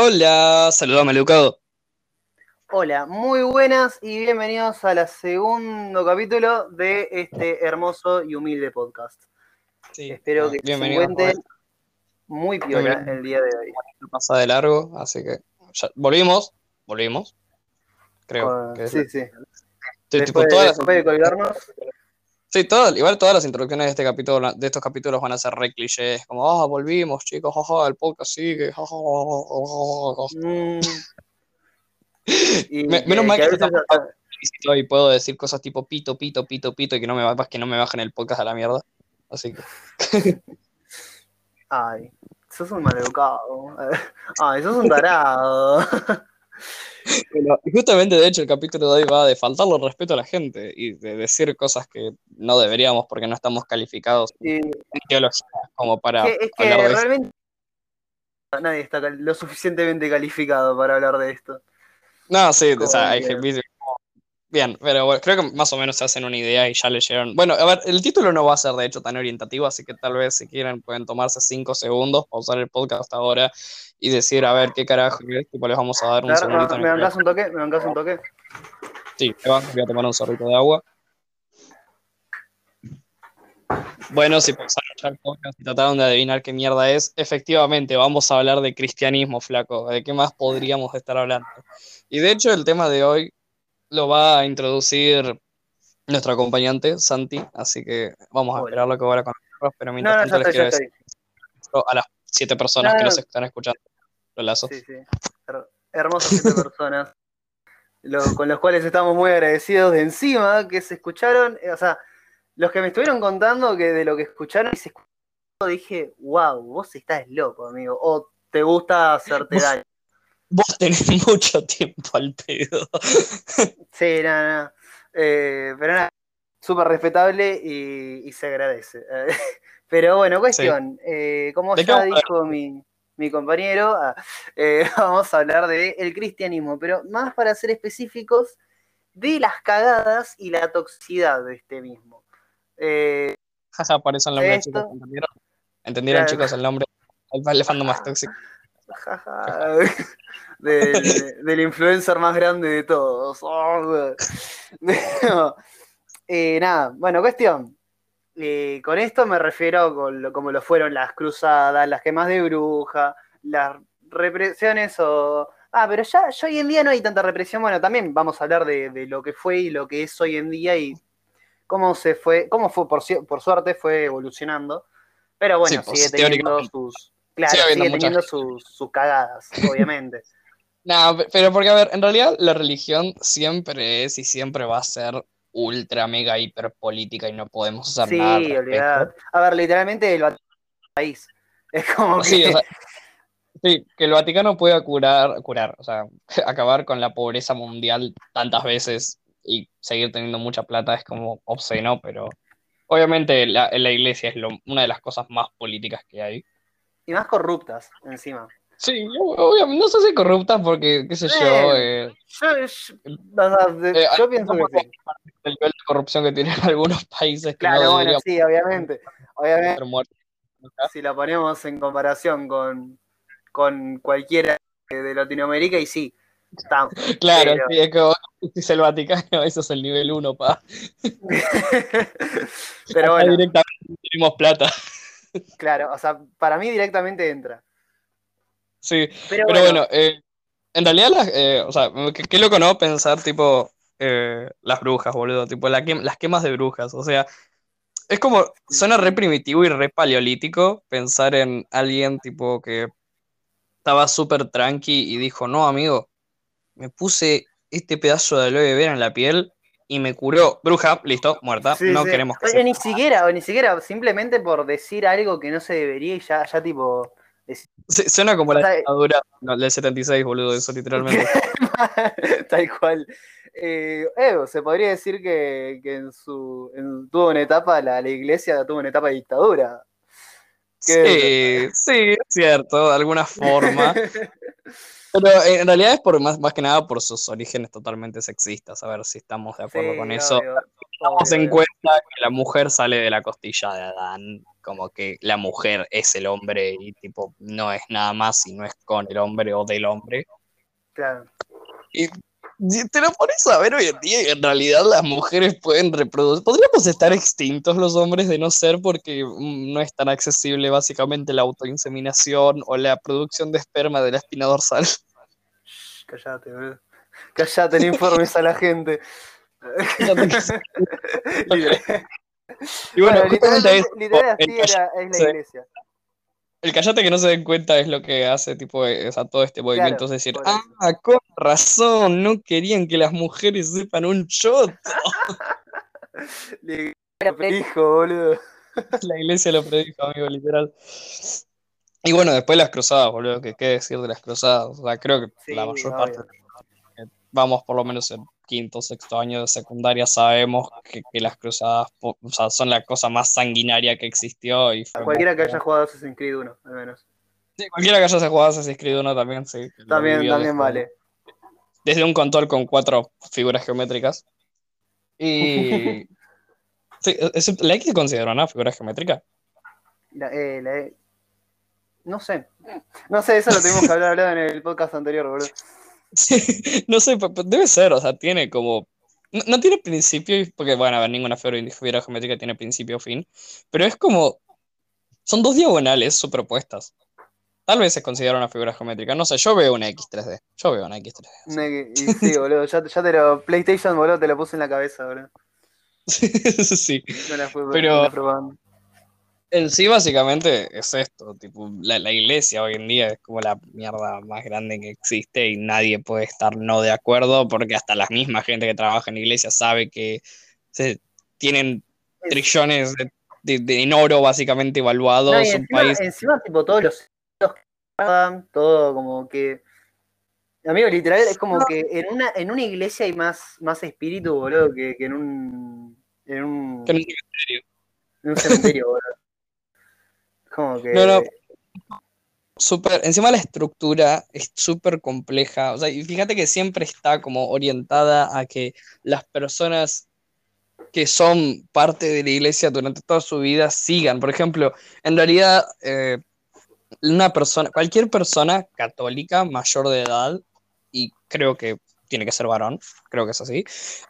Hola, saludame, educado. Hola, muy buenas y bienvenidos al segundo capítulo de este hermoso y humilde podcast. Espero que se encuentren muy piola el día de hoy. Pasa de largo, así que volvimos, volvimos. Creo que sí, sí. Después, de colgarnos. Sí, igual todas las introducciones de este capítulo, de estos capítulos van a ser re clichés, como ah, volvimos, chicos, jaja, el podcast sigue, jaja, mm. menos mal que, y puedo decir cosas tipo pito, pito, pito, pito, y que no me que no me bajen el podcast a la mierda. Así que. Ay, sos un maleducado. Ay, sos un tarado. justamente, de hecho, el capítulo de hoy va de faltarle respeto a la gente y de decir cosas que no deberíamos porque no estamos calificados en teología como para es que, realmente nadie está lo suficientemente calificado para hablar de esto. No, sí, o sea, hay gente Bien, pero creo que más o menos se hacen una idea y ya leyeron. Bueno, a ver, el título no va a ser de hecho tan orientativo, así que tal vez si quieren pueden tomarse cinco segundos, pausar el podcast ahora y decir a ver qué carajo es, tipo les vamos a dar un segundito. ¿Me bancas un toque? ¿Me bancas un toque? Sí, voy a tomar un sorbito de agua. Bueno, si pensaron ya el podcast y trataron de adivinar qué mierda es, efectivamente vamos a hablar de cristianismo, flaco. ¿De qué más podríamos estar hablando? Y de hecho, el tema de hoy lo va a introducir nuestro acompañante, Santi, así que vamos a esperar lo que va a nosotros, pero mientras tanto les quiero decir a las siete personas que nos están escuchando, los lazos. Sí, sí. Hermosas siete personas, con los cuales estamos muy agradecidos de encima, que se escucharon, eh, o sea, los que me estuvieron contando que de lo que escucharon y se escuchó, dije, wow, vos estás loco, amigo, o te gusta hacerte daño. Vos tenés mucho tiempo al pedo. Sí, nada, no, eh, pero nada, súper respetable y, se agradece. Pero bueno, cuestión, eh, como ya dijo mi, compañero, ah, eh, vamos a hablar del el cristianismo, pero más para ser específicos, de las cagadas y la toxicidad de este mismo. Jaja, por eso el nombre, chicos, ¿entendieron? ¿Entendieron, chicos, el nombre? El elefante más tóxico. del, influencer más grande de todos. Oh, eh, nada, bueno, cuestión. Eh, con esto me refiero con como lo fueron las cruzadas, las quemas de bruja, las represiones o... Ah, pero ya, hoy en día no hay tanta represión. Bueno, también vamos a hablar de, lo que fue y lo que es hoy en día y cómo se fue, cómo fue, por, por suerte, fue evolucionando. Pero bueno, pues, sigue teniendo sus, Claro, sigue, teniendo sus, cagadas, obviamente. no, pero porque, a ver, en realidad la religión siempre es y siempre va a ser ultra, mega, hiper política y no podemos hacer nada. Sí. A ver, literalmente el Vaticano país. Es como sí, que... sí, que el Vaticano pueda curar, curar, o sea, acabar con la pobreza mundial tantas veces y seguir teniendo mucha plata es como obsceno, pero obviamente la, la iglesia es una de las cosas más políticas que hay. Y más corruptas, encima. Sí, obviamente, no sé si corruptas porque, qué sé yo. Eh, yo, eh, pienso que sí. El nivel de corrupción que tienen algunos países. Que claro, bueno, sí, obviamente. obviamente si la ponemos en comparación con, con cualquiera de Latinoamérica, y sí. Está, claro, sí, es que si el Vaticano, eso es el nivel 1, pa. pero bueno. Directamente tenemos plata. Claro, o sea, para mí directamente entra. Sí, pero, bueno, eh, en realidad, eh, o sea, qué, loco, ¿no? Pensar, tipo, eh, las brujas, boludo, tipo, las quemas de brujas, o sea, es como, suena re primitivo y re paleolítico pensar en alguien, tipo, que estaba súper tranqui y dijo, no, amigo, me puse este pedazo de aloe vera en la piel y me curó. Bruja, listo, muerta. no queremos que Ni siquiera, o ni siquiera, simplemente por decir algo que no se debería y ya, ya tipo. suena como la dictadura del 76, boludo, eso literalmente. Tal cual. Eh, se podría decir que, que en su tuvo una etapa, la, la, iglesia tuvo una etapa de dictadura. Sí, sí, cierto, de alguna forma. Pero en realidad es por más, más que nada por sus orígenes totalmente sexistas, a ver si estamos de acuerdo con eso. Tomamos en cuenta que la mujer sale de la costilla de Adán, como que la mujer es el hombre y tipo no es nada más si no es con el hombre o del hombre. Claro. Y te lo pones a ver hoy en día en realidad las mujeres pueden reproducir. Podríamos estar extintos los hombres de no ser porque mm, no es tan accesible básicamente la autoinseminación o la producción de esperma de la espina dorsal. Cállate, boludo. Cállate, no informes a la gente. y bueno, literal, así era, es la iglesia. El callate que no se den cuenta es lo que hace tipo, o sea, todo este movimiento. es decir, ah, con razón, no querían que las mujeres sepan un shot. lo predijo, boludo. La iglesia lo predijo, amigo, literal. Y bueno, después las cruzadas, boludo, que qué decir de las cruzadas. O sea, creo que la mayor parte, vamos por lo menos en quinto, sexto año de secundaria sabemos que, las cruzadas son la cosa más sanguinaria que existió. Y cualquiera que haya jugado Assassin's Creed 1, al menos. Sí, cualquiera que haya jugado Assassin's Creed 1 también, sí. También, también vale. Desde un control con cuatro figuras geométricas. Y. sí, ¿la X se considera una figura geométrica? La, eh, la e... No sé. No sé, eso lo tuvimos que hablar en el podcast anterior, boludo. No sé, debe ser, o sea, tiene como. No, tiene principio, porque bueno, a ver, ninguna figura geométrica tiene principio o fin, pero es como. Son dos diagonales superpuestas. Tal vez se considera una figura geométrica. No sé, yo veo una X3D. Yo veo una X3D. Y sí, boludo. Ya, te lo. PlayStation, boludo, te lo puse en la cabeza, boludo. sí. pero en sí, básicamente es esto, tipo, la, iglesia hoy en día es como la mierda más grande que existe y nadie puede estar no de acuerdo porque hasta la misma gente que trabaja en la iglesia sabe que se, tienen trillones de, en oro básicamente evaluados. encima, encima, tipo, todos los todo como que... Amigo, literal, es como que en una, en una iglesia hay más, más espíritu, boludo, que, en un... En un, que en un cementerio. En un cementerio, boludo. No, no. Encima la estructura es súper compleja. O sea, y fíjate que siempre está como orientada a que las personas que son parte de la iglesia durante toda su vida sigan. Por ejemplo, en realidad, eh, una persona, cualquier persona católica mayor de edad, y creo que tiene que ser varón, creo que es así,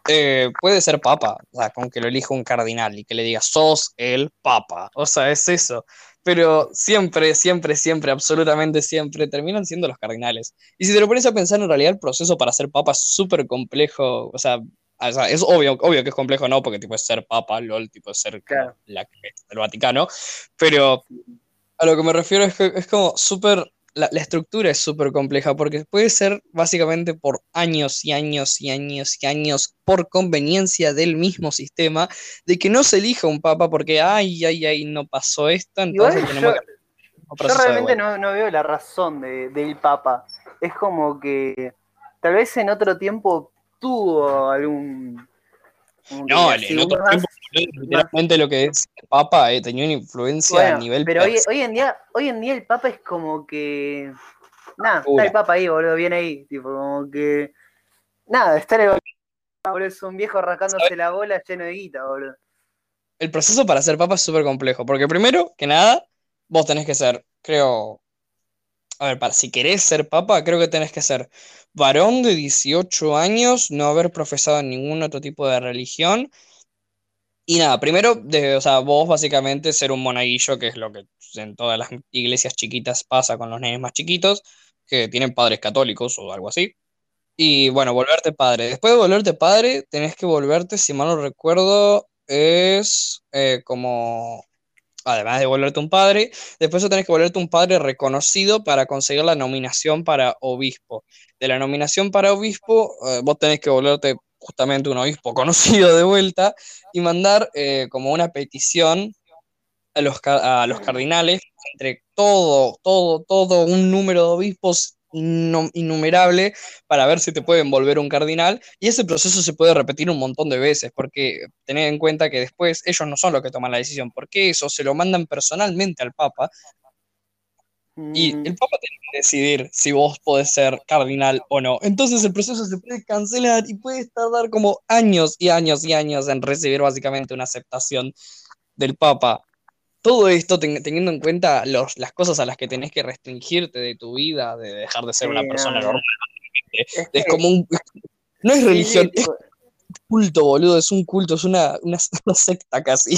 eh, puede ser papa, o sea, con que lo elija un cardinal y que le diga, sos el papa, o sea, es eso pero siempre, siempre, siempre, absolutamente siempre, terminan siendo los cardinales. Y si te lo pones a pensar, en realidad el proceso para ser papa es súper complejo, o sea, es obvio, obvio que es complejo, ¿no? Porque tipo es ser papa, LOL, tipo es ser la, el Vaticano, pero a lo que me refiero es que es como súper la, estructura es súper compleja porque puede ser básicamente por años y años y años y años por conveniencia del mismo sistema de que no se elija un papa porque, ay, ay, ay, no pasó esto, entonces tenemos yo, que... Yo realmente no, veo la razón del papa. Es como que tal vez en otro tiempo tuvo algún... No, en otro tiempo literalmente lo que es el Papa eh, tenía una influencia a nivel. Pero hoy, hoy, en día, hoy en día el Papa es como que. Nada, está el Papa ahí, boludo, viene ahí. Tipo, como que. Nada, está en el boludo, es un viejo rascándose la bola lleno de guita, boludo. El proceso para ser Papa es súper complejo, porque primero que nada, vos tenés que ser, creo. A ver, para, si querés ser papa, creo que tenés que ser varón de 18 años, no haber profesado ningún otro tipo de religión, y nada, primero, de, o sea, vos básicamente ser un monaguillo, que es lo que en todas las iglesias chiquitas pasa con los nenes más chiquitos, que tienen padres católicos o algo así. Y bueno, volverte padre. Después de volverte padre, tenés que volverte, si mal no recuerdo, es eh, como, además de volverte un padre, después tenés que volverte un padre reconocido para conseguir la nominación para obispo. De la nominación para obispo, eh, vos tenés que volverte justamente un obispo conocido de vuelta y mandar eh, como una petición a los, a los cardinales entre todo, todo, todo un número de obispos innumerable para ver si te pueden volver un cardinal y ese proceso se puede repetir un montón de veces porque tened en cuenta que después ellos no son los que toman la decisión porque eso se lo mandan personalmente al Papa Y mm. el Papa tiene que decidir si vos podés ser cardinal o no. Entonces el proceso se puede cancelar y puede tardar como años y años y años en recibir básicamente una aceptación del Papa. Todo esto teniendo en cuenta los, las cosas a las que tenés que restringirte de tu vida, de dejar de ser una persona normal. Es, como un... No es religión, es culto, boludo, es un culto, es una, una secta casi.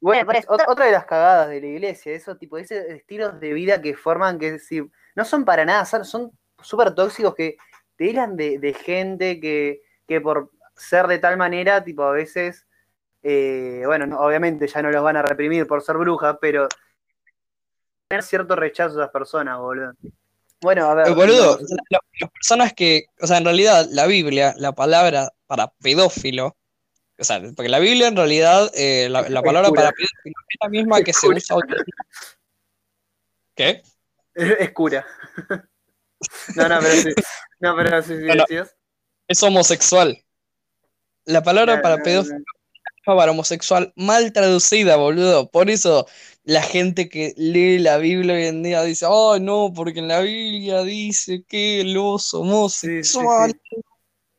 Bueno, otra, de las cagadas de la iglesia, eso tipo, ese estilos de vida que forman que si, no son para nada, son súper tóxicos que te hilan de, gente que, por ser de tal manera, tipo, a veces, eh, bueno, obviamente ya no los van a reprimir por ser brujas, pero tener cierto rechazo a esas personas, boludo. Bueno, a ver. Eh, boludo, las personas que, o sea, en realidad la Biblia, la palabra para pedófilo, o sea, porque la Biblia en realidad, eh, la, palabra para es la misma que se usa hoy. ¿Qué? Es cura. No, no, pero sí. No, pero sí, sí, Es homosexual. La palabra para pedófilo es para homosexual mal traducida, boludo. Por eso la gente que lee la Biblia hoy en día dice, oh, no, porque en la Biblia dice que los homosexuales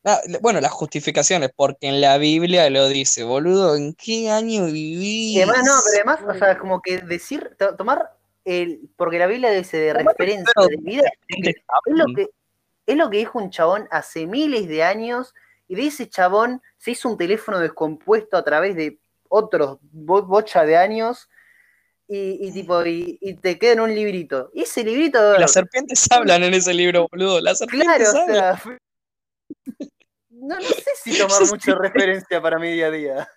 Ah, bueno, las justificaciones, porque en la Biblia lo dice, boludo, ¿en qué año vivís? Y además, no, pero además, o sea, como que decir, tomar el, porque la Biblia dice de referencia de vida, es lo, que, es lo que dijo un chabón hace miles de años, y de ese chabón se hizo un teléfono descompuesto a través de otros bocha de años, y, tipo, y, te queda en un librito. Y ese librito. Las serpientes hablan en ese libro, boludo. Las serpientes claro, o sea, no, no sé si tomar mucha referencia para mi día a día.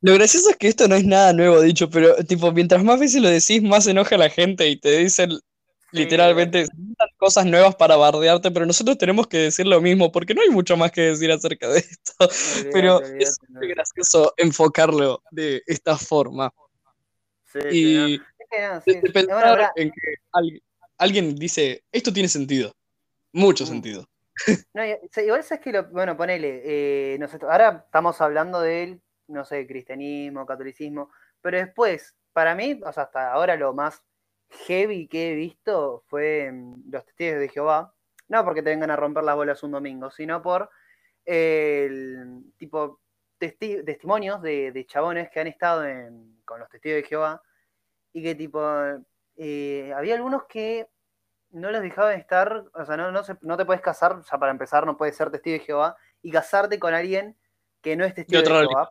Lo gracioso es que esto no es nada nuevo dicho, pero tipo, mientras más veces lo decís, más enoja a la gente y te dicen literalmente cosas nuevas para bardearte, pero nosotros tenemos que decir lo mismo, porque no hay mucho más que decir acerca de esto. pero es muy gracioso enfocarlo de esta forma. y pensar en que alguien, alguien dice, esto tiene sentido, mucho mm. sentido. No, igual es que, lo, bueno, ponele, eh, ahora estamos hablando del, no sé, cristianismo, catolicismo, pero después, para mí, o sea, hasta ahora lo más heavy que he visto fue mm, los testigos de Jehová, no porque te vengan a romper las bolas un domingo, sino por el tipo testimonios de, chabones que han estado con los testigos de Jehová y que tipo, eh, había algunos que no los dejaban estar, o sea, no, no, no te puedes casar, ya para empezar, no puedes ser testigo de Jehová y casarte con alguien que no es testigo de, Jehová.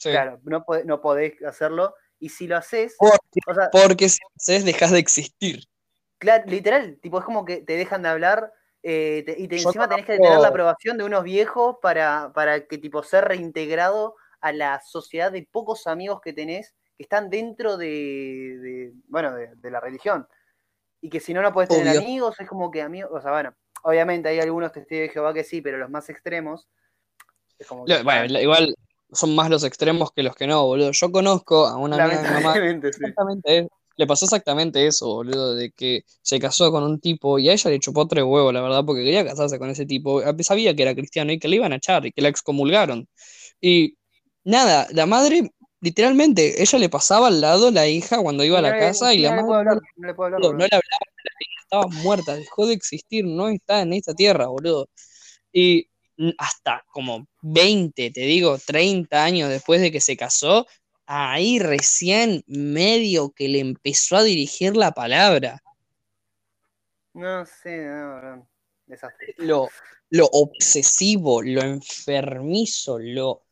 Claro, no, no podés hacerlo. Y si lo haces. Porque, si lo haces, dejas de existir. Claro, literal, tipo, es como que te dejan de hablar eh, y te, encima tenés que tener la aprobación de unos viejos para, para que, tipo, ser reintegrado a la sociedad de pocos amigos que tenés que están dentro de, bueno, de la religión y que si no, no puedes tener amigos, es como que amigos, o sea, bueno, obviamente hay algunos testigos de Jehová que sí, pero los más extremos, es como que, bueno, igual son más los extremos que los que no, boludo. Yo conozco a una amiga de mi mamá, exactamente, le pasó exactamente eso, boludo, de que se casó con un tipo y a ella le chupó tres huevos, la verdad, porque quería casarse con ese tipo, sabía que era cristiano y que le iban a echar y que la excomulgaron. Y nada, la madre literalmente, ella le pasaba al lado la hija cuando iba a la casa y la madre no, le hablaba, la hija estaba muerta, dejó de existir, no está en esta tierra, boludo. Y hasta como 20, te digo, 30 años después de que se casó, ahí recién medio que le empezó a dirigir la palabra. No sé, no, Lo, lo obsesivo, lo enfermizo, lo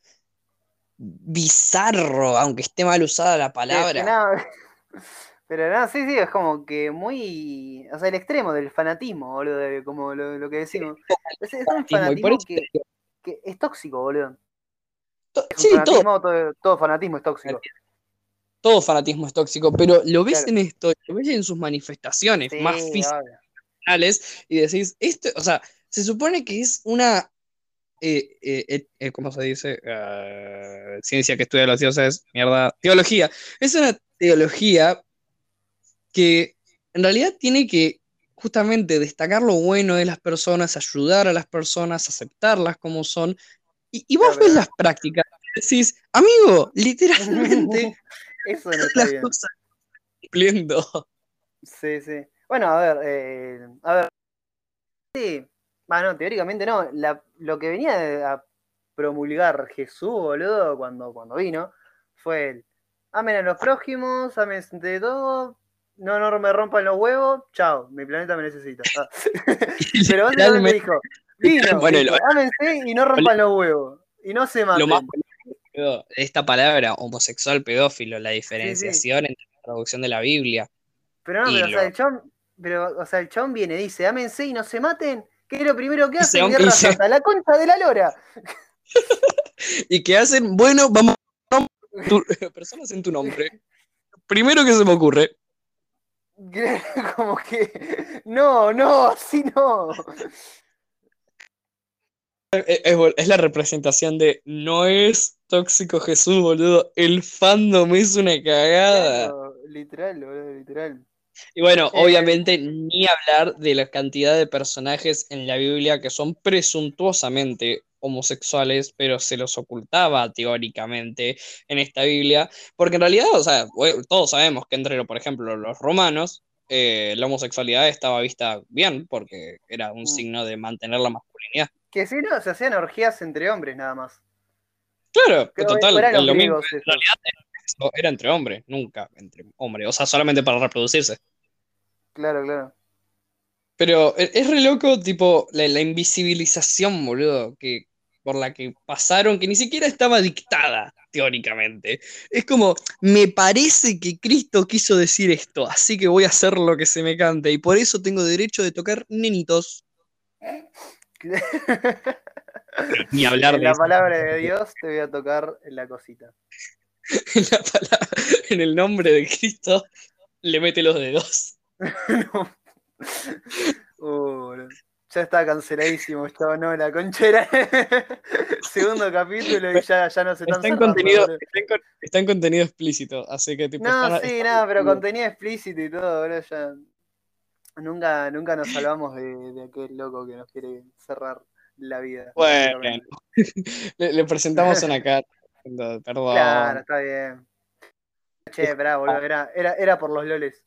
bizarro, aunque esté mal usada la palabra. pero no, sí, sí, es como que muy. O sea, el extremo del fanatismo, boludo, como lo, que decimos. Es, un fanatismo que, es tóxico, boludo. Sí, todo. todo. fanatismo es tóxico. Todo fanatismo es tóxico, pero lo ves en esto, lo ves en sus manifestaciones más físicas y decís, esto, o sea, se supone que es una eh, eh, eh, ¿cómo se dice? Ah, ciencia que estudia los dioses, mierda, teología. Es una teología que en realidad tiene que justamente destacar lo bueno de las personas, ayudar a las personas, aceptarlas como son. Y, vos ves las prácticas y decís, amigo, literalmente, eso no está bien. cumpliendo. Sí, sí. Bueno, a ver, a ver. Sí, bueno, teóricamente no. lo que venía a promulgar Jesús, boludo, cuando, cuando vino, fue el amen a los prójimos, amen de todo, no, no me rompan los huevos, chao, mi planeta me necesita. Ah. Pero básicamente dijo, vino, bueno, y no rompan los huevos, y no se maten. Lo más esta palabra, homosexual, pedófilo, la diferenciación entre la traducción de la Biblia. Pero no, pero, o sea, el chon, pero, o sea, el chon viene y dice, ámense y no se maten, ¿qué es lo primero que hacen? Guerra Santa, la concha de la lora. y que hacen, bueno, vamos personas en tu nombre. Primero que se me ocurre. Como que. No, no, así no. Es, la representación de no es tóxico Jesús, boludo. El fandom es una cagada. literal, boludo, literal. Y bueno, eh, obviamente ni hablar de la cantidad de personajes en la Biblia que son presuntuosamente homosexuales, pero se los ocultaba teóricamente en esta Biblia, porque en realidad, o sea, todos sabemos que entre, por ejemplo, los romanos, eh, la homosexualidad estaba vista bien, porque era un mm. signo de mantener la masculinidad. Que si no, se hacían orgías entre hombres nada más. Claro, total, lo mismo. En realidad era entre hombres, nunca entre hombres, o sea, solamente para reproducirse. Claro, claro. Pero e, es re loco, tipo, la, la invisibilización, boludo, que, por la que pasaron, que ni siquiera estaba dictada teóricamente. Es como, me parece que Cristo quiso decir esto, así que voy a hacer lo que se me cante, y por eso tengo derecho de tocar nenitos. Ni hablar en la palabra de Dios te voy a tocar en la cosita. en, la palabra, en el nombre de Cristo le mete los dedos. uh, ya está canceladísimo, esto no, la conchera. Segundo capítulo y ya, ya no se está en contenido está en, contenido explícito, así que tipo. No, sí, nada, pero contenido explícito y todo, ya. Nunca, nunca nos salvamos de, aquel loco que nos quiere cerrar la vida. Bueno, le, presentamos una carta. Perdón. Claro, está bien. Che, esperá, boludo, era, era, era por los loles.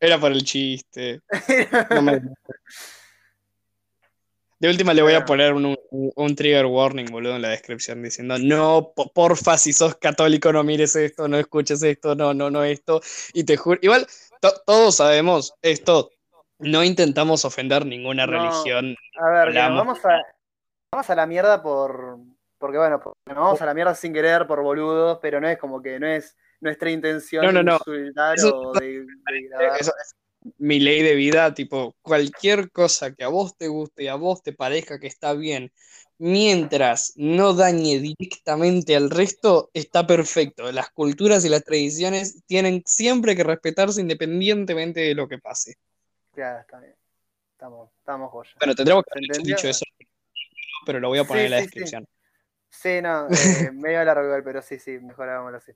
Era por el chiste. No me... De última le voy a poner un, trigger warning, boludo, en la descripción diciendo, no, porfa, si sos católico no mires esto, no escuches esto, no, no, no esto. Y te juro, igual todos sabemos esto, no intentamos ofender ninguna religión. A ver, vamos a, vamos a la mierda por, porque bueno, vamos a la mierda sin querer por boludos, pero no es como que no es nuestra intención no, no, no. o de, mi ley de vida, tipo, cualquier cosa que a vos te guste y a vos te parezca que está bien, mientras no dañe directamente al resto, está perfecto. Las culturas y las tradiciones tienen siempre que respetarse independientemente de lo que pase. Ya, está bien. Estamos, estamos joya. Bueno, tendremos que haber dicho eso, pero lo voy a poner en la descripción. Sí, no, eh, medio largo, pero sí, sí, mejor hagámoslo así.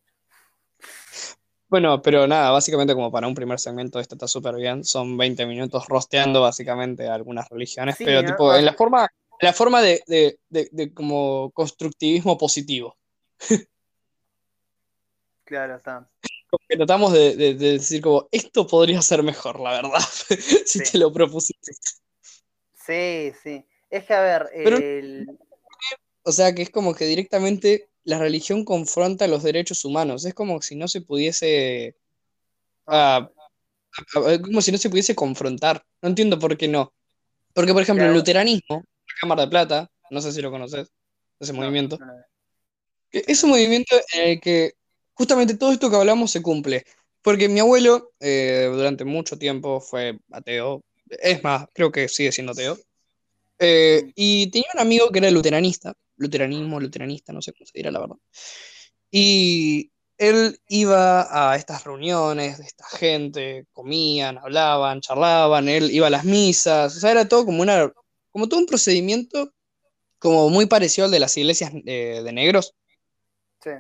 Bueno, pero nada, básicamente como para un primer segmento esto está súper bien. Son 20 minutos rosteando básicamente algunas religiones, pero tipo en la forma, la forma de, como constructivismo positivo. Claro, está. tratamos de, decir como, esto podría ser mejor, la verdad, si te lo propusiste. Sí, sí. Es que, a ver, el... O sea, que es como que directamente la religión confronta los derechos humanos. Es como si no se pudiese. Ah, como si no se pudiese confrontar. No entiendo por qué no. Porque, por ejemplo, el luteranismo, la Cámara de Plata, no sé si lo conoces, ese movimiento. es un movimiento en el que justamente todo esto que hablamos se cumple. Porque mi abuelo, eh, durante mucho tiempo, fue ateo. Es más, creo que sigue siendo ateo. Eh, y tenía un amigo que era luteranista luteranismo, luteranista, no sé cómo se dirá la verdad. Y él iba a estas reuniones de esta gente, comían, hablaban, charlaban, él iba a las misas, o sea, era todo como una, como todo un procedimiento como muy parecido al de las iglesias de, negros. Sí.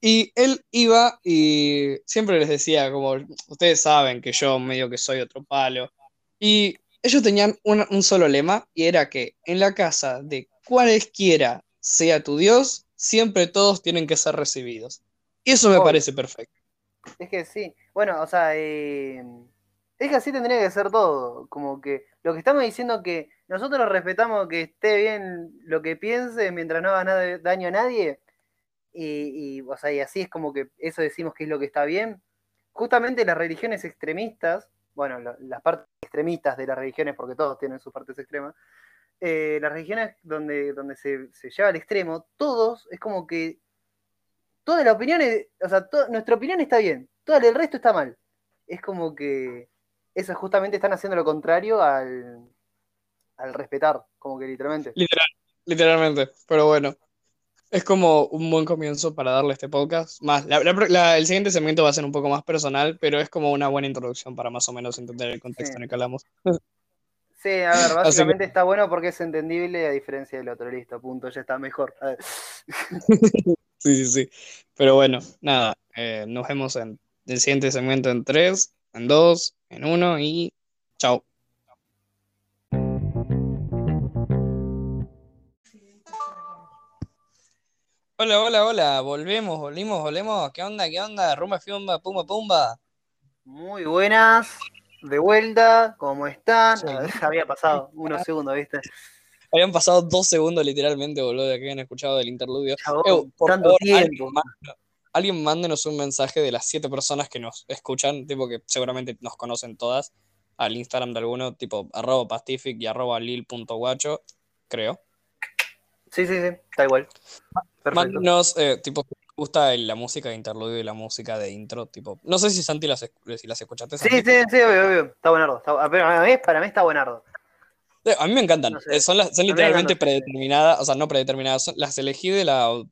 Y él iba y siempre les decía, como ustedes saben que yo medio que soy otro palo. Y ellos tenían un, un, solo lema y era que en la casa de cualesquiera sea tu Dios, siempre todos tienen que ser recibidos. Y eso me parece perfecto. Es que sí. Bueno, o sea, eh, es que así tendría que ser todo. Como que lo que estamos diciendo que nosotros respetamos que esté bien lo que piense mientras no haga nada, daño a nadie. Y, o sea, y así es como que eso decimos que es lo que está bien. Justamente las religiones extremistas, bueno, las partes extremistas de las religiones, porque todos tienen sus partes extremas, eh, las religiones donde, donde se, lleva al extremo, todos es como que toda la opinión, o sea, nuestra opinión está bien, todo el resto está mal. Es como que eso justamente están haciendo lo contrario al, respetar, como que literalmente. Literal, literalmente, pero bueno. Es como un buen comienzo para darle este podcast. Más, el siguiente segmento va a ser un poco más personal, pero es como una buena introducción para más o menos entender el contexto en el que hablamos. Sí, a ver, básicamente está bueno porque es entendible a diferencia del otro, listo, punto, ya está mejor. sí, sí, sí. Pero bueno, nada, eh, nos vemos en el siguiente segmento en 3, en 2, en uno y chao. Hola, hola, hola, volvemos, volvimos, volvemos. ¿Qué onda, qué onda? Rumba, fiumba, pumba, pumba. Muy buenas, de vuelta, ¿cómo están? Había pasado unos segundos, ¿viste? Habían pasado dos segundos literalmente, boludo, de que habían escuchado del interludio. tanto tiempo alguien mándenos un mensaje de las siete personas que nos escuchan, tipo que seguramente nos conocen todas, al Instagram de alguno, tipo arroba pastific y arroba lil.guacho, creo. Sí, sí, sí, está igual. Mándenos, eh, tipo, gusta la música de interludio y la música de intro, tipo, no sé si Santi las, si las escuchaste. Sí, sí, sí, obvio, obvio, está buenardo. Está, para, mí, para mí está buenardo. A mí me encantan, eh, son, las, son literalmente predeterminadas, o sea, no predeterminadas, las elegí de la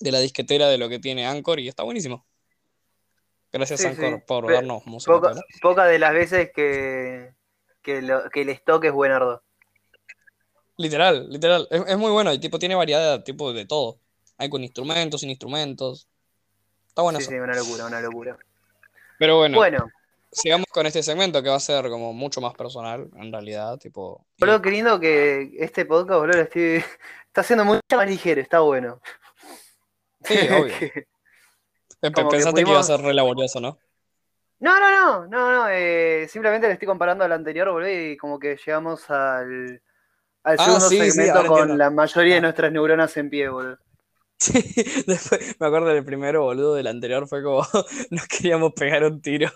de la disquetera de lo que tiene Anchor y está buenísimo. Gracias Anchor por darnos música. Poca, de las veces que, que, el stock es buenardo. Literal, literal. Es, muy bueno y tipo tiene variedad tipo de todo. Hay con instrumentos, sin instrumentos. Está bueno. Sí, sí, una locura, una locura. Pero bueno. Bueno. Sigamos con este segmento que va a ser como mucho más personal, en realidad, tipo. Boludo, qué lindo que este podcast, boludo, está siendo mucho más ligero, está bueno. Sí, obvio. Pensaste que, iba a ser re laborioso, ¿no? No, no, no, no, no. Eh, simplemente le estoy comparando al anterior, boludo, y como que llegamos al, al ah, segundo segmento con la mayoría de ah. nuestras neuronas en pie, boludo. Sí, después me acuerdo del primero, boludo, del anterior fue como nos queríamos pegar un tiro.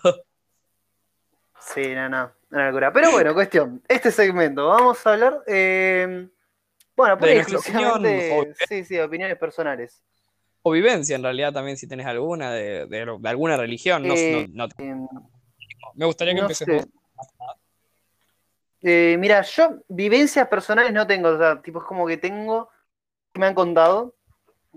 Sí, no, no, una locura. Pero bueno, cuestión, este segmento, vamos a hablar, eh, bueno, por exclusivamente, sí, sí, opiniones personales o vivencia en realidad también si tenés alguna de, alguna religión. No, eh, em, me gustaría que empecemos. Eh, mira, yo vivencias personales no tengo, o sea, tipo es como que tengo que me han contado.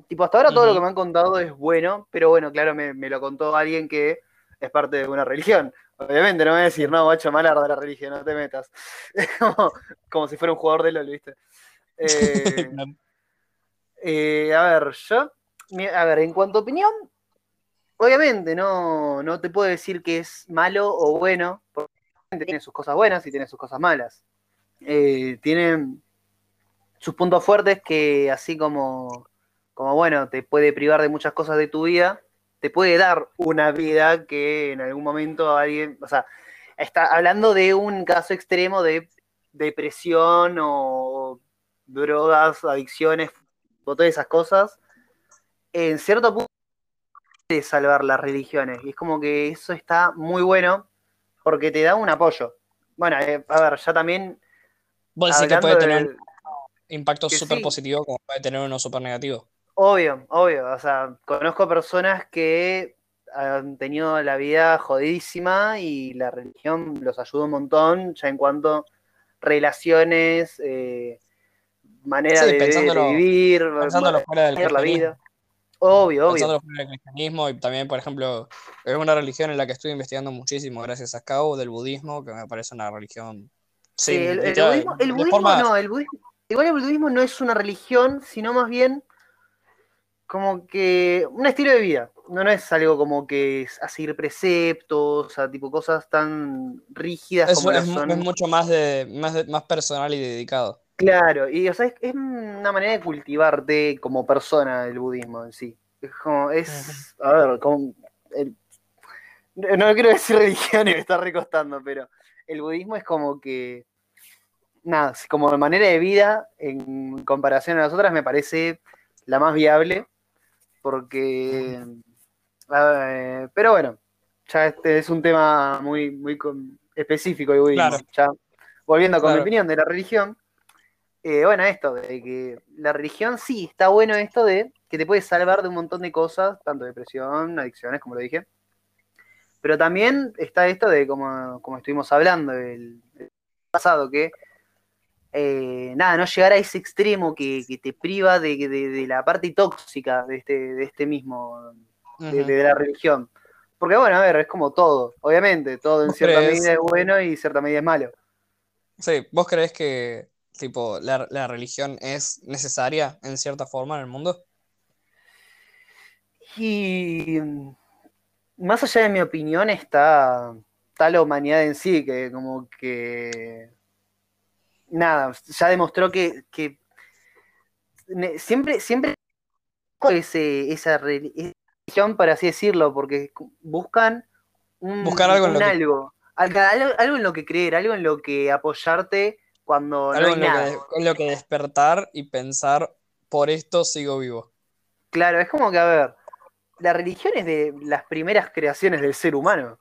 Tipo, hasta ahora todo lo que me han contado es bueno, pero bueno, claro, me, lo contó alguien que es parte de una religión. Obviamente no me voy a decir, no, macho, malar de la religión, no te metas. como, como, si fuera un jugador de LOL, ¿viste? Eh, a ver, yo a ver, en cuanto a opinión, obviamente no, no te puedo decir que es malo o bueno, porque tiene sus cosas buenas y tiene sus cosas malas. Eh, tiene sus puntos fuertes que así como, como, bueno, te puede privar de muchas cosas de tu vida, te puede dar una vida que en algún momento alguien, o sea, está hablando de un caso extremo de depresión o drogas, adicciones, o todas esas cosas, en cierto punto de salvar las religiones. Y es como que eso está muy bueno porque te da un apoyo. Bueno, eh, a ver, ya también. Vos decís que puede tener un impacto súper positivo como puede tener uno súper negativo. Obvio, obvio. O sea, conozco personas que han tenido la vida jodidísima y la religión los ayuda un montón, ya en cuanto relaciones, eh, manera de, vivir, de la vida. Obvio, obvio. el cristianismo y también, por ejemplo, es una religión en la que estoy investigando muchísimo gracias a Cao, del budismo, que me parece una religión... Sí, el, budismo, el budismo no, el budismo, igual el budismo no es una religión, sino más bien como que un estilo de vida. No, no es algo como que a seguir preceptos, sea, tipo cosas tan rígidas como es, son. es mucho más de, más más personal y dedicado. Claro, y o sea, es, una manera de cultivarte como persona el budismo en sí. Es como, es, a ver, como no quiero decir religión y me está recostando, pero el budismo es como que, nada, como manera de vida en comparación a las otras me parece la más viable, porque, pero bueno, ya este es un tema muy, muy específico de budismo. Ya, volviendo con mi opinión de la religión, eh, bueno, esto, de que la religión sí, está bueno esto de que te puede salvar de un montón de cosas, tanto depresión, adicciones, como lo dije, pero también está esto de, como, como estuvimos hablando, el, pasado, que eh, nada, no llegar a ese extremo que, te priva de, la parte tóxica de este, de este mismo, de, la religión. Porque bueno, a ver, es como todo, obviamente, todo en cierta medida es bueno y en cierta medida es malo. Sí, ¿vos crees que tipo la, la religión es necesaria en cierta forma en el mundo? Y más allá de mi opinión está, está la humanidad en sí, que como que nada, ya demostró que, siempre, siempre ese, esa religión, para así decirlo, porque buscan un, Buscar algo, en algo, algo, en lo que creer, algo en lo que apoyarte cuando no hay nada. en lo que despertar y pensar, por esto sigo vivo. Claro, es como que, a ver, la religión es de las primeras creaciones del ser humano.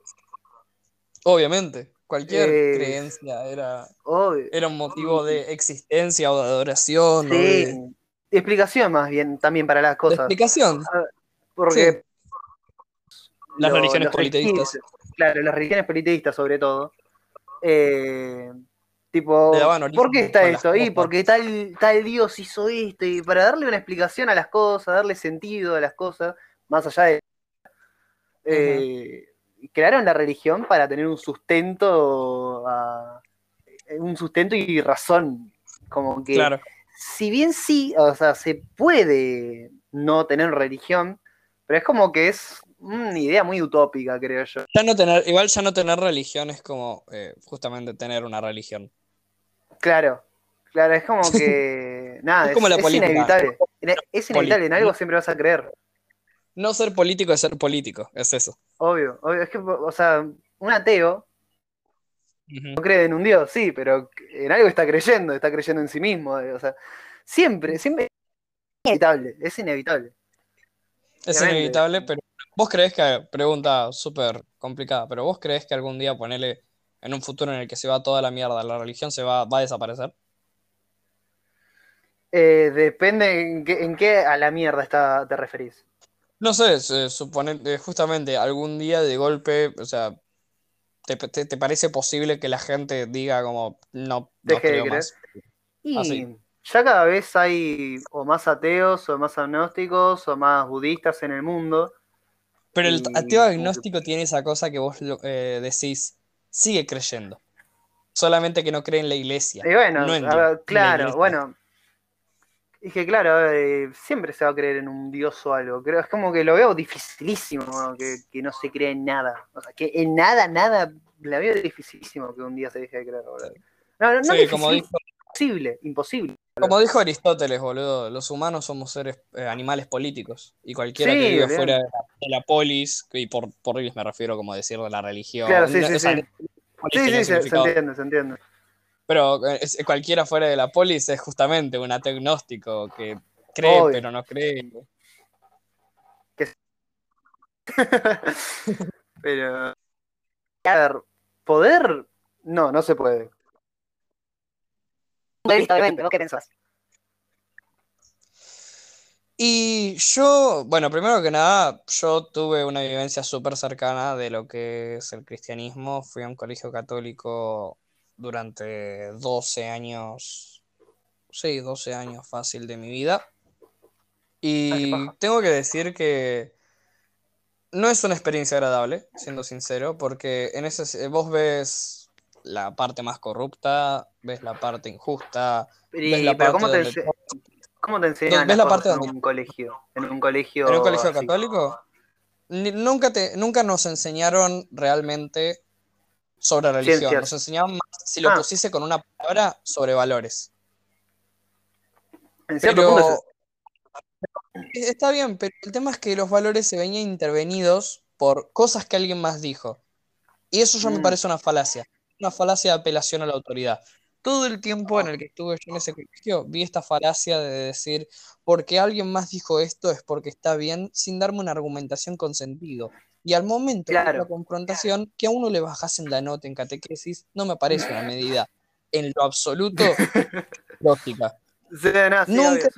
Obviamente. Cualquier creencia era, era un motivo de existencia o de adoración. Sí, explicación más bien también para las cosas. explicación. Ah, porque las religiones politeístas. Claro, las religiones politeístas sobre todo. Eh, tipo, ¿por qué está esto? Y porque tal, tal Dios hizo esto. Y para darle una explicación a las cosas, darle sentido a las cosas, más allá de... Eh, crearon la religión para tener un sustento, un sustento y razón. Como que, si bien sí, o sea, se puede no tener religión, pero es como que es una idea muy utópica, creo yo. Ya no tener, igual ya no tener religión es como eh, justamente tener una religión. Claro, claro, es como que. nada, es, como la inevitable. Es inevitable, en algo siempre vas a creer. No ser político es ser político, es eso. Obvio, obvio. Es que, o sea, un ateo no cree en un Dios, sí, pero en algo está creyendo, está creyendo en sí mismo. O sea, siempre, siempre es inevitable, es inevitable. Es inevitable, pero vos crees que, pregunta súper complicada, pero vos crees que algún día ponerle en un futuro en el que se va toda la mierda, la religión se va, va a desaparecer? Eh, depende en qué, en qué, a la mierda está, te referís. No sé, supone, eh, justamente algún día de golpe, o sea, ¿te, parece posible que la gente diga como no, no creo más? Y ya cada vez hay o más ateos, o más agnósticos, o más budistas en el mundo. Pero el ateo agnóstico tiene esa cosa que vos eh, decís, sigue creyendo. Solamente que no cree en la iglesia. Y bueno, claro, bueno, y que claro, siempre se va a creer en un dios o algo. Creo, es como que lo veo dificilísimo que, no se cree en nada. O sea, que en nada, nada, la veo dificilísimo que un día se deje de creer, No, no, no es como imposible, imposible. Como dijo Aristóteles, boludo, los humanos somos seres, eh, animales políticos. Y cualquiera que vive fuera de la, polis, y por, por me refiero como decir de la religión. Claro, sí, sí, sí. Sí, sí, se entiende, se entiende. Pero eh, cualquiera fuera de la polis es justamente un ategnóstico que cree pero no cree. pero. A ver, poder. No, no se puede. qué pensás? Y yo, bueno, primero que nada, yo tuve una vivencia súper cercana de lo que es el cristianismo. Fui a un colegio católico durante 12 años, sí, 12 años fácil de mi vida. Y tengo que decir que no es una experiencia agradable, siendo sincero, porque en ese vos ves la parte más corrupta, ves la parte injusta, ves la parte ¿cómo, te ¿cómo te enseñan ¿Ves la parte en un colegio? En un colegio, ¿En un colegio católico? Nunca, te, nunca nos enseñaron realmente sobre religión. Nos enseñaban más, si lo ah. pusiese con una palabra, sobre valores. En pero... Está bien, pero el tema es que los valores se venían intervenidos por cosas que alguien más dijo. Y eso ya me mm. parece una falacia, una falacia de apelación a la autoridad. Todo el tiempo en el que estuve yo en ese colegio vi esta falacia de decir, porque alguien más dijo esto es porque está bien, sin darme una argumentación con sentido. Y al momento de la confrontación, que a uno le bajasen la nota en catequesis, no me parece una medida en lo absoluto lógica. nunca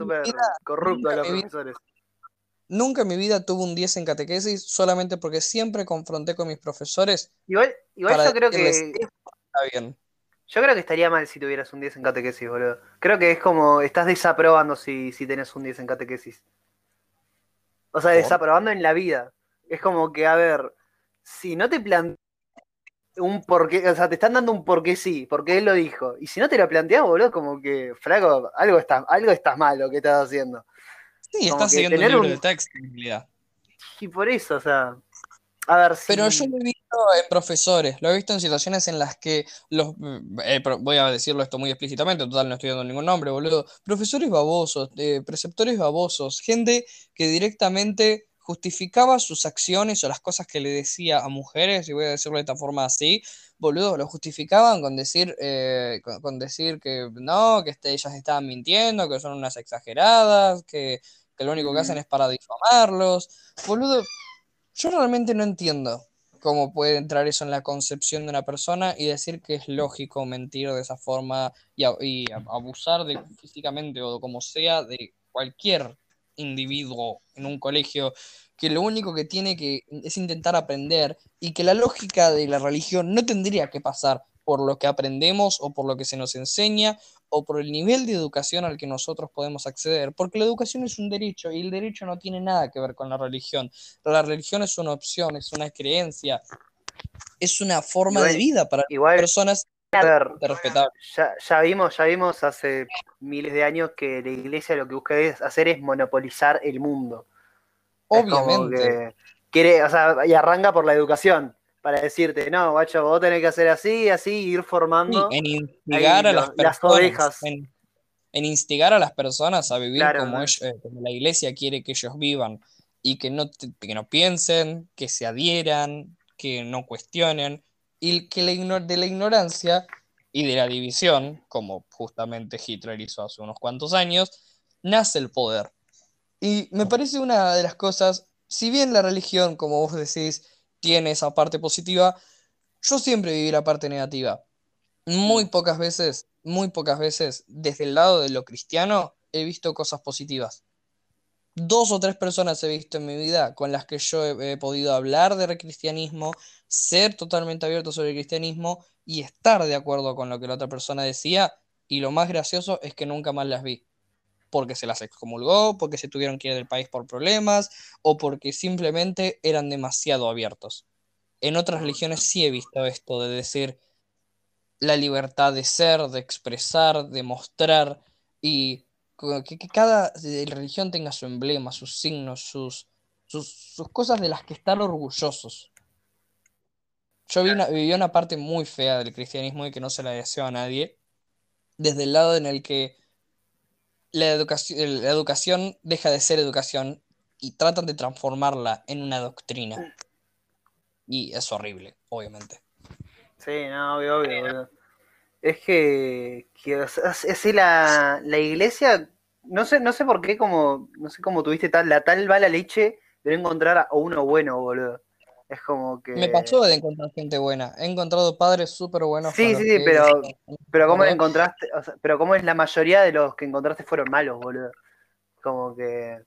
corrupto a los profesores. Nunca en mi vida tuve un 10 en catequesis, solamente porque siempre confronté con mis profesores. Igual, igual yo creo que. Está bien. Yo creo que estaría mal si tuvieras un 10 en catequesis, boludo. Creo que es como. Estás desaprobando si, si tenés un 10 en catequesis. O sea, desaprobando en la vida. Es como que, a ver, si no te planteas un porqué, o sea, te están dando un porqué sí, porque él lo dijo. Y si no te lo planteas, boludo, como que, flaco, algo está, algo está mal lo que estás haciendo. Sí, estás siguiendo un libro de texto, en realidad. Y por eso, o sea, a ver si... Pero yo lo he visto en profesores, lo he visto en situaciones en las que los, eh, voy a decirlo esto muy explícitamente, total no estoy dando ningún nombre, boludo, profesores babosos, eh, preceptores babosos, gente que directamente justificaba sus acciones o las cosas que le decía a mujeres, y voy a decirlo de esta forma así, boludo, lo justificaban con decir, eh, con, decir que no, que este, ellas estaban mintiendo, que son unas exageradas, que, lo único que hacen es para difamarlos. Boludo, yo realmente no entiendo cómo puede entrar eso en la concepción de una persona y decir que es lógico mentir de esa forma y, y abusar de, físicamente o como sea de cualquier individuo en un colegio que lo único que tiene que es intentar aprender y que la lógica de la religión no tendría que pasar por lo que aprendemos o por lo que se nos enseña o por el nivel de educación al que nosotros podemos acceder, porque la educación es un derecho y el derecho no tiene nada que ver con la religión. La religión es una opción, es una creencia, es una forma de vida para igual, personas ya, ya, vimos, ya vimos hace miles de años que la iglesia lo que busca hacer es monopolizar el mundo. Obviamente. quiere, o sea, y arranca por la educación, para decirte, no, guacho, vos tenés que hacer así, así, ir formando. en instigar a las, personas. En, instigar a las personas a vivir como, eh, como la iglesia quiere que ellos vivan. Y que no, que no piensen, que se adhieran, que no cuestionen y que de la ignorancia y de la división, como justamente Hitler hizo hace unos cuantos años, nace el poder. Y me parece una de las cosas, si bien la religión, como vos decís, tiene esa parte positiva, yo siempre viví la parte negativa. Muy pocas veces, muy pocas veces, desde el lado de lo cristiano, he visto cosas positivas dos o tres personas he visto en mi vida con las que yo he, podido hablar de cristianismo, ser totalmente abierto sobre el cristianismo y estar de acuerdo con lo que la otra persona decía. Y lo más gracioso es que nunca más las vi. Porque se las excomulgó, porque se tuvieron que ir del país por problemas, o porque simplemente eran demasiado abiertos. En otras religiones sí he visto esto de decir la libertad de ser, de expresar, de mostrar, y que, cada eh, religión tenga su emblema, sus signos, sus, sus, cosas de las que estar orgullosos. Yo vi una, viví una parte muy fea del cristianismo y que no se la deseo a nadie, desde el lado en el que la educación, la educación deja de ser educación y tratan de transformarla en una doctrina. Y es horrible, obviamente. Sí, no, obvio, obvio es que, que la, la, iglesia, no sé, no sé por qué, como, no sé cómo tuviste tal, la tal va la leche de no encontrar a uno bueno, boludo. Es como que. Me pasó de encontrar gente buena. He encontrado padres súper buenos. Sí, sí, sí, pero, pero ¿cómo encontraste? pero ¿cómo es la mayoría de los que encontraste fueron malos, boludo? Como que.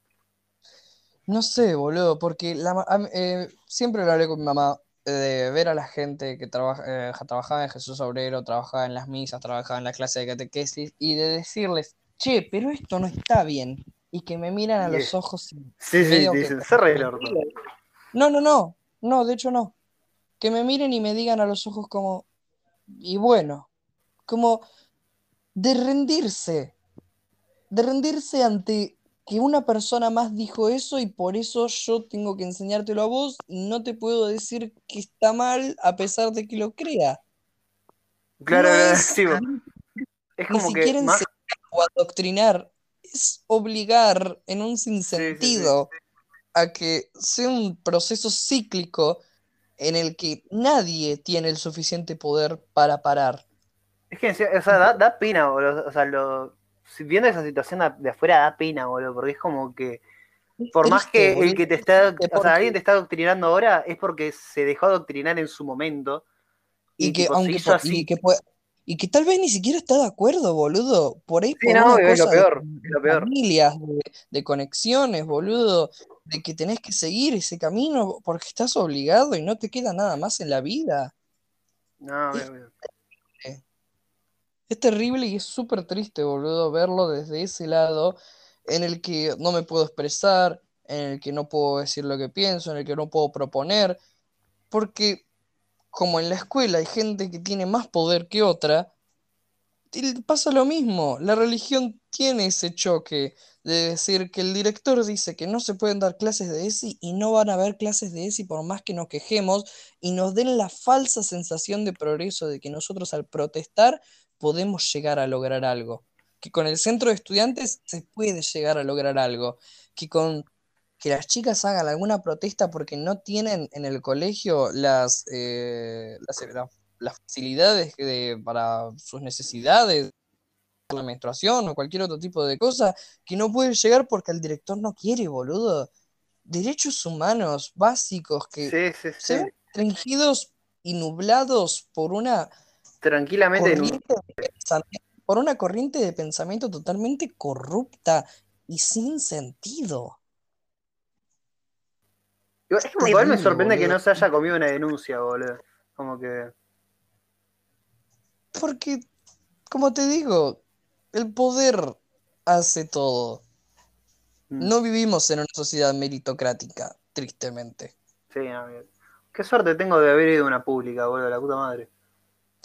No sé, boludo, porque la, eh, siempre lo hablé con mi mamá de ver a la gente que trabaja, eh, trabajaba en Jesús Obrero, trabajaba en las misas, trabajaba en la clase de catequesis, y de decirles, che, pero esto no está bien, y que me miran a los ojos. Y sí, sí, dicen, se No, no, no, no, de hecho no. Que me miren y me digan a los ojos como, y bueno, como de rendirse, de rendirse ante que una persona más dijo eso y por eso yo tengo que enseñártelo a vos y no te puedo decir que está mal a pesar de que lo crea. Claro, es, es como que más... o adoctrinar, es obligar en un sinsentido. a que sea un proceso cíclico en el que nadie tiene el suficiente poder para parar. Es que, o sea, da, pena, boludo. O sea, lo, viendo esa situación de afuera da pena, boludo, porque es como que por más que el que te está, o sea, alguien te está adoctrinando ahora es porque se dejó adoctrinar en su momento. Y, que, aunque, y que y que tal vez ni siquiera está de acuerdo, boludo. Por ahí sí, no, es lo peor, de, lo peor. familias, de, conexiones, boludo, de que tenés que seguir ese camino porque estás obligado y no te queda nada más en la vida. No, es, es terrible y es súper triste, boludo, verlo desde ese lado en el que no me puedo expresar, en el que no puedo decir lo que pienso, en el que no puedo proponer, porque como en la escuela hay gente que tiene más poder que otra, pasa lo mismo. La religión tiene ese choque de decir que el director dice que no se pueden dar clases de ESI y no van a haber clases de ESI por más que nos quejemos y nos den la falsa sensación de progreso de que nosotros al protestar podemos llegar a lograr algo. Que con el centro de estudiantes se puede llegar a lograr algo. Que con que las chicas hagan alguna protesta porque no tienen en el colegio las, eh, las, facilidades para sus necesidades, la menstruación o cualquier otro tipo de cosa, que no puede llegar porque el director no quiere, boludo. Derechos humanos básicos que se ven restringidos y nublados por una tranquilamente por una corriente de pensamiento totalmente corrupta y sin sentido. Igual, me sorprende que no se haya comido una denuncia, boludo. Como que. Porque, como te digo, el poder hace todo. Mm. No vivimos en una sociedad meritocrática, tristemente. Sí, no, Qué suerte tengo de haber ido a una pública, boludo, la puta madre.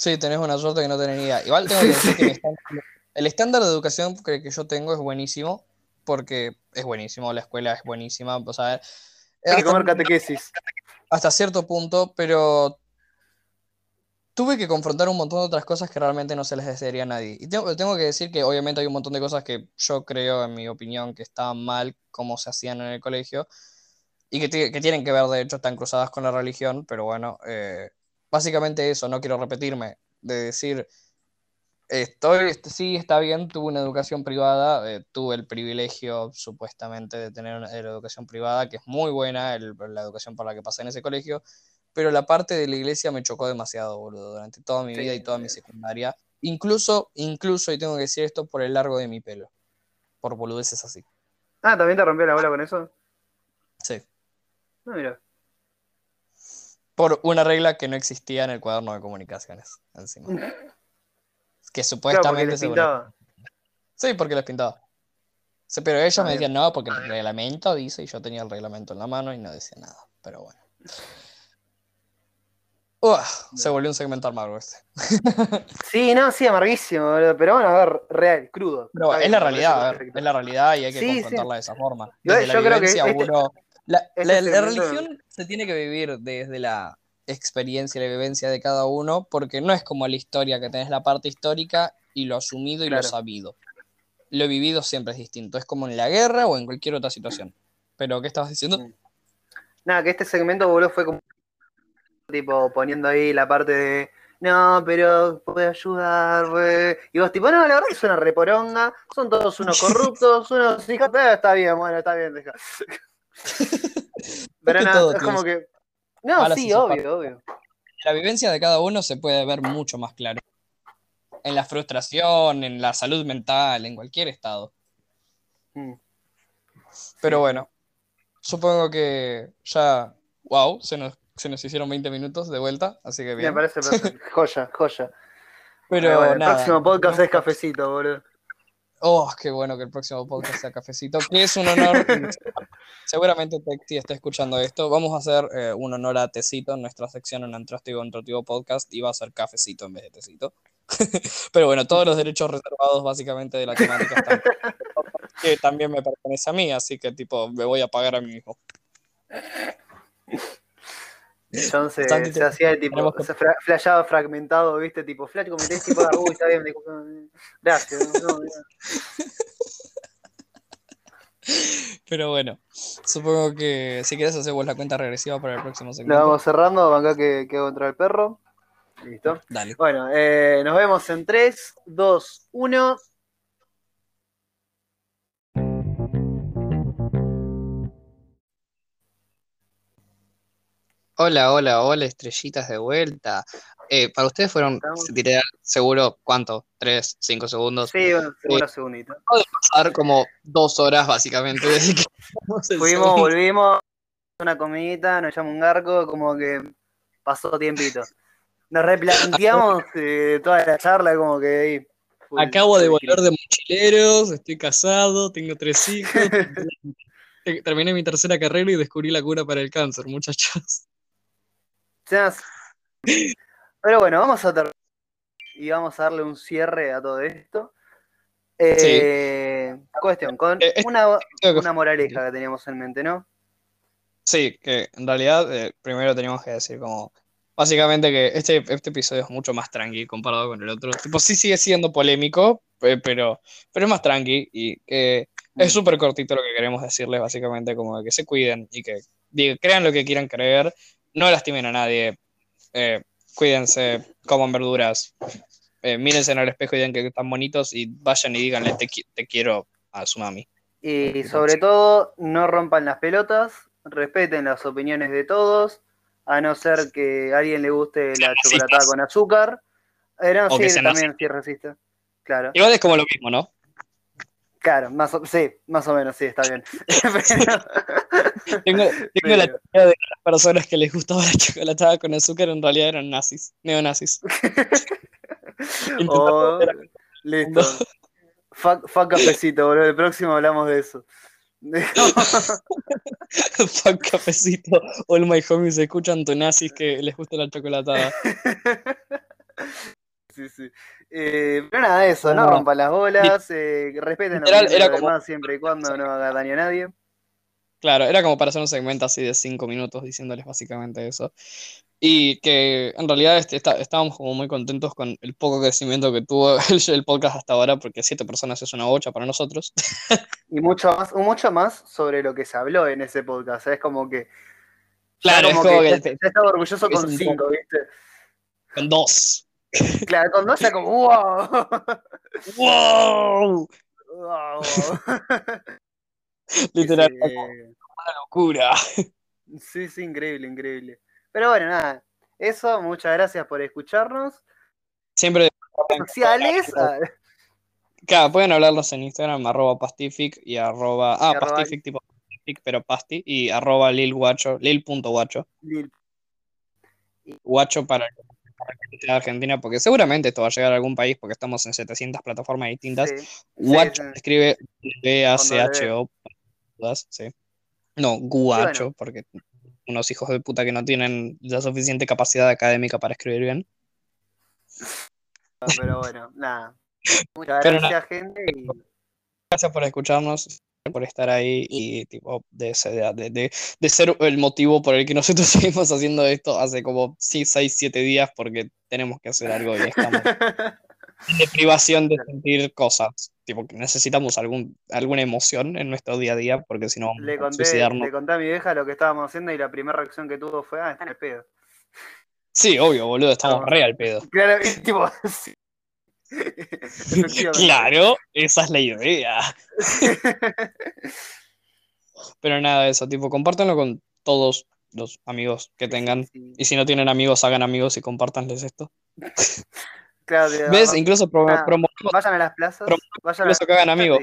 Sí, tenés una suerte que no tenés ni idea. Igual tengo que decir que el estándar de educación que, que yo tengo es buenísimo, porque es buenísimo, la escuela es buenísima. O sea, hay que comer catequesis. Hasta cierto punto, pero tuve que confrontar un montón de otras cosas que realmente no se les desearía a nadie. Y tengo, tengo, que decir que obviamente hay un montón de cosas que yo creo, en mi opinión, que estaban mal como se hacían en el colegio y que, que tienen que ver, de hecho, están cruzadas con la religión, pero bueno, eh, básicamente eso, no quiero repetirme, de decir, Estoy, sí, está bien, tuve una educación privada, eh, tuve el privilegio supuestamente de tener una, educación privada, que es muy buena, la educación por la que pasé en ese colegio, pero la parte de la iglesia me chocó demasiado, boludo, durante toda mi vida y toda mi secundaria. Incluso, incluso, y tengo que decir esto, por el largo de mi pelo, por boludeces así. Ah, ¿también te rompió la bola con eso? Sí. No, mira. Por una regla que no existía en el cuaderno de comunicaciones, encima. Que supuestamente se Sí, porque les pintaba. Sí, pero ellos me decían no, porque el reglamento dice, y yo tenía el reglamento en la mano y no decía nada. Pero bueno. se volvió un segmento amargo este. sí, no, sí, amarguísimo, pero bueno, a ver, real, crudo. Pero es la realidad, a ver, es la realidad y hay que confrontarla de esa forma. yo, creo que este la, la religión se tiene que vivir desde la experiencia y la vivencia de cada uno, porque no es como la historia, que tenés la parte histórica y lo asumido y lo sabido. Lo vivido siempre es distinto, es como en la guerra o en cualquier otra situación. Pero, ¿qué estabas diciendo? Nada, que este segmento, boludo, fue como tipo poniendo ahí la parte de no, pero puede ayudar. Y vos, tipo, no, la verdad es una reporonga, son todos unos corruptos, unos hijos, está bien, bueno, está bien, deja. pero nada, es como que no, sí, obvio, obvio. La vivencia de cada uno se puede ver mucho más claro. En la frustración, en la salud mental, en cualquier estado. Mm. Pero bueno, supongo que ya, wow, se nos, se nos hicieron 20 minutos de vuelta, así que bien. Me parece perfecto. joya, joya. Pero, El próximo podcast es cafecito, boludo. Oh, qué bueno que el próximo podcast sea cafecito, que es un honor. Seguramente Texi está escuchando esto. Vamos a hacer eh, un honor a Tecito en nuestra sección en Antrostigo Antrotivo Podcast y va a ser cafecito en vez de Tecito. Pero bueno, todos los derechos reservados básicamente de la temática están que también me pertenece a mí, así que tipo me voy a pagar a mí mismo. Entonces se hacía tipo, se flashaba fragmentado, viste, tipo, flash como tipo, ah, uy, está bien, gracias. No, Pero bueno, supongo que si quieres hacemos la cuenta regresiva para el próximo segmento. La vamos cerrando, acá que, que contra el perro. Listo. Dale. Bueno, eh, nos vemos en 3, 2, 1. Hola, hola, hola, estrellitas de vuelta. Eh, para ustedes fueron, se tiré seguro, ¿cuánto? ¿Tres, cinco segundos? Sí, una eh, segundita. de pasar como dos horas, básicamente, desde que Fuimos, volvimos, una comidita, nos echamos un garco, como que pasó tiempito. Nos replanteamos eh, toda la charla, como que Acabo de volver de mochileros, estoy casado, tengo tres hijos. Terminé mi tercera carrera y descubrí la cura para el cáncer, muchachos. Pero bueno, vamos a terminar y vamos a darle un cierre a todo esto. Eh, cuestión, con eh, una, una, moraleja que teníamos en mente, ¿no? Sí, que en realidad eh, primero teníamos que decir como, básicamente que este, este episodio es mucho más tranqui comparado con el otro. Tipo, sí sigue siendo polémico, pero, pero es más tranqui y que es súper cortito lo que queremos decirles, básicamente como que se cuiden y que crean lo que quieran creer, no lastimen a nadie, cuídense, coman verduras, eh, mírense en el espejo y digan que están bonitos y vayan y díganle te, quiero a su mami. Y sobre todo, no rompan las pelotas, respeten las opiniones de todos, a no ser que a alguien le guste la chocolatada con azúcar. Eh, no, sí, también sí resiste. Claro. Igual es como lo mismo, ¿no? Claro, más o, sí, más o menos, sí, está bien. tengo, la teoría de que las personas que les gustaba la chocolatada con azúcar en realidad eran nazis, neonazis. oh, listo. Fuck, cafecito, boludo. El próximo hablamos de eso. fuck cafecito. All my homies escuchan tu nazis que les gusta la chocolatada. Sí, sí. Eh, pero nada, eso, no, rompan las bolas, eh, respeten a los demás siempre y cuando no haga daño a nadie. Claro, era como para hacer un segmento así de cinco minutos diciéndoles básicamente eso. Y que en realidad este, estábamos como muy contentos con el poco crecimiento que tuvo el, podcast hasta ahora, porque siete personas es una bocha para nosotros. Y mucho más, mucho más sobre lo que se habló en ese podcast. Es como que. Claro, es como que, que, estaba orgulloso con cinco, ¿viste? Con dos. Claro, con dos ya como, ¡wow! ¡Wow! wow. Literal, una locura. Sí, sí, increíble, increíble. Pero bueno, nada, eso, muchas gracias por escucharnos. Siempre. Sociales. Ah. Claro, pueden hablarnos en Instagram, arroba pastific y arroba. Ah, pastific tipo pastific, pero pasti, y arroba lilguacho, lil.guacho. Lil. Guacho para de Argentina, porque seguramente esto va a llegar a algún país porque estamos en 700 plataformas distintas. Guacho escribe B-A-C-H-O. Sí. No, Guacho, porque unos hijos de puta que no tienen la suficiente capacidad académica para escribir bien. Pero bueno, nada. Muchas gracias, gente. Gracias por escucharnos por estar ahí y tipo de, de, de, ser el motivo por el que nosotros seguimos haciendo esto hace como 6, 7 días porque tenemos que hacer algo y estamos de privación de sentir cosas. Tipo, que necesitamos algún, alguna emoción en nuestro día a día porque si no vamos le conté, Le conté a mi vieja lo que estábamos haciendo y la primera reacción que tuvo fue, ah, está en el pedo. Sí, obvio, boludo, estamos re al pedo. Claro, tipo, claro, esa es la idea. Pero nada de eso, tipo, compártanlo con todos los amigos que tengan. Y si no tienen amigos, hagan amigos y compártanles esto. Claro, ¿Ves? Incluso promovemos. Vayan a las plazas. Vayan a que hagan amigos.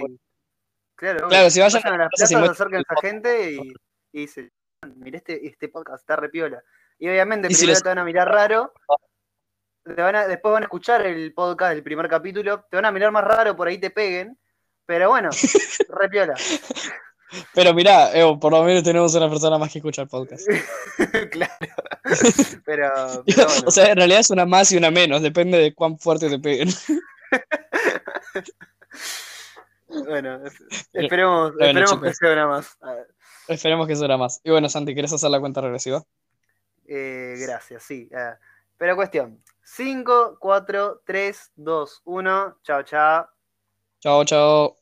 Claro, claro, si vayan, a las plazas, se acerquen a gente y, y dicen, mire este, este podcast, está repiola. Y obviamente primero te van a mirar raro, después van a escuchar el podcast del primer capítulo, te van a mirar más raro, por ahí te peguen, pero bueno, repiola. Pero mirá, por lo menos tenemos una persona más que escucha el podcast. claro. Pero, O sea, en realidad es una más y una menos, depende de cuán fuerte te peguen. bueno, esperemos, esperemos que sea una más. Esperemos que sea una más. Y bueno, Santi, ¿quieres hacer la cuenta regresiva? Eh, gracias, sí. Eh, pero cuestión, 5, 4, 3, 2, 1. Chao, chao. Chao, chao.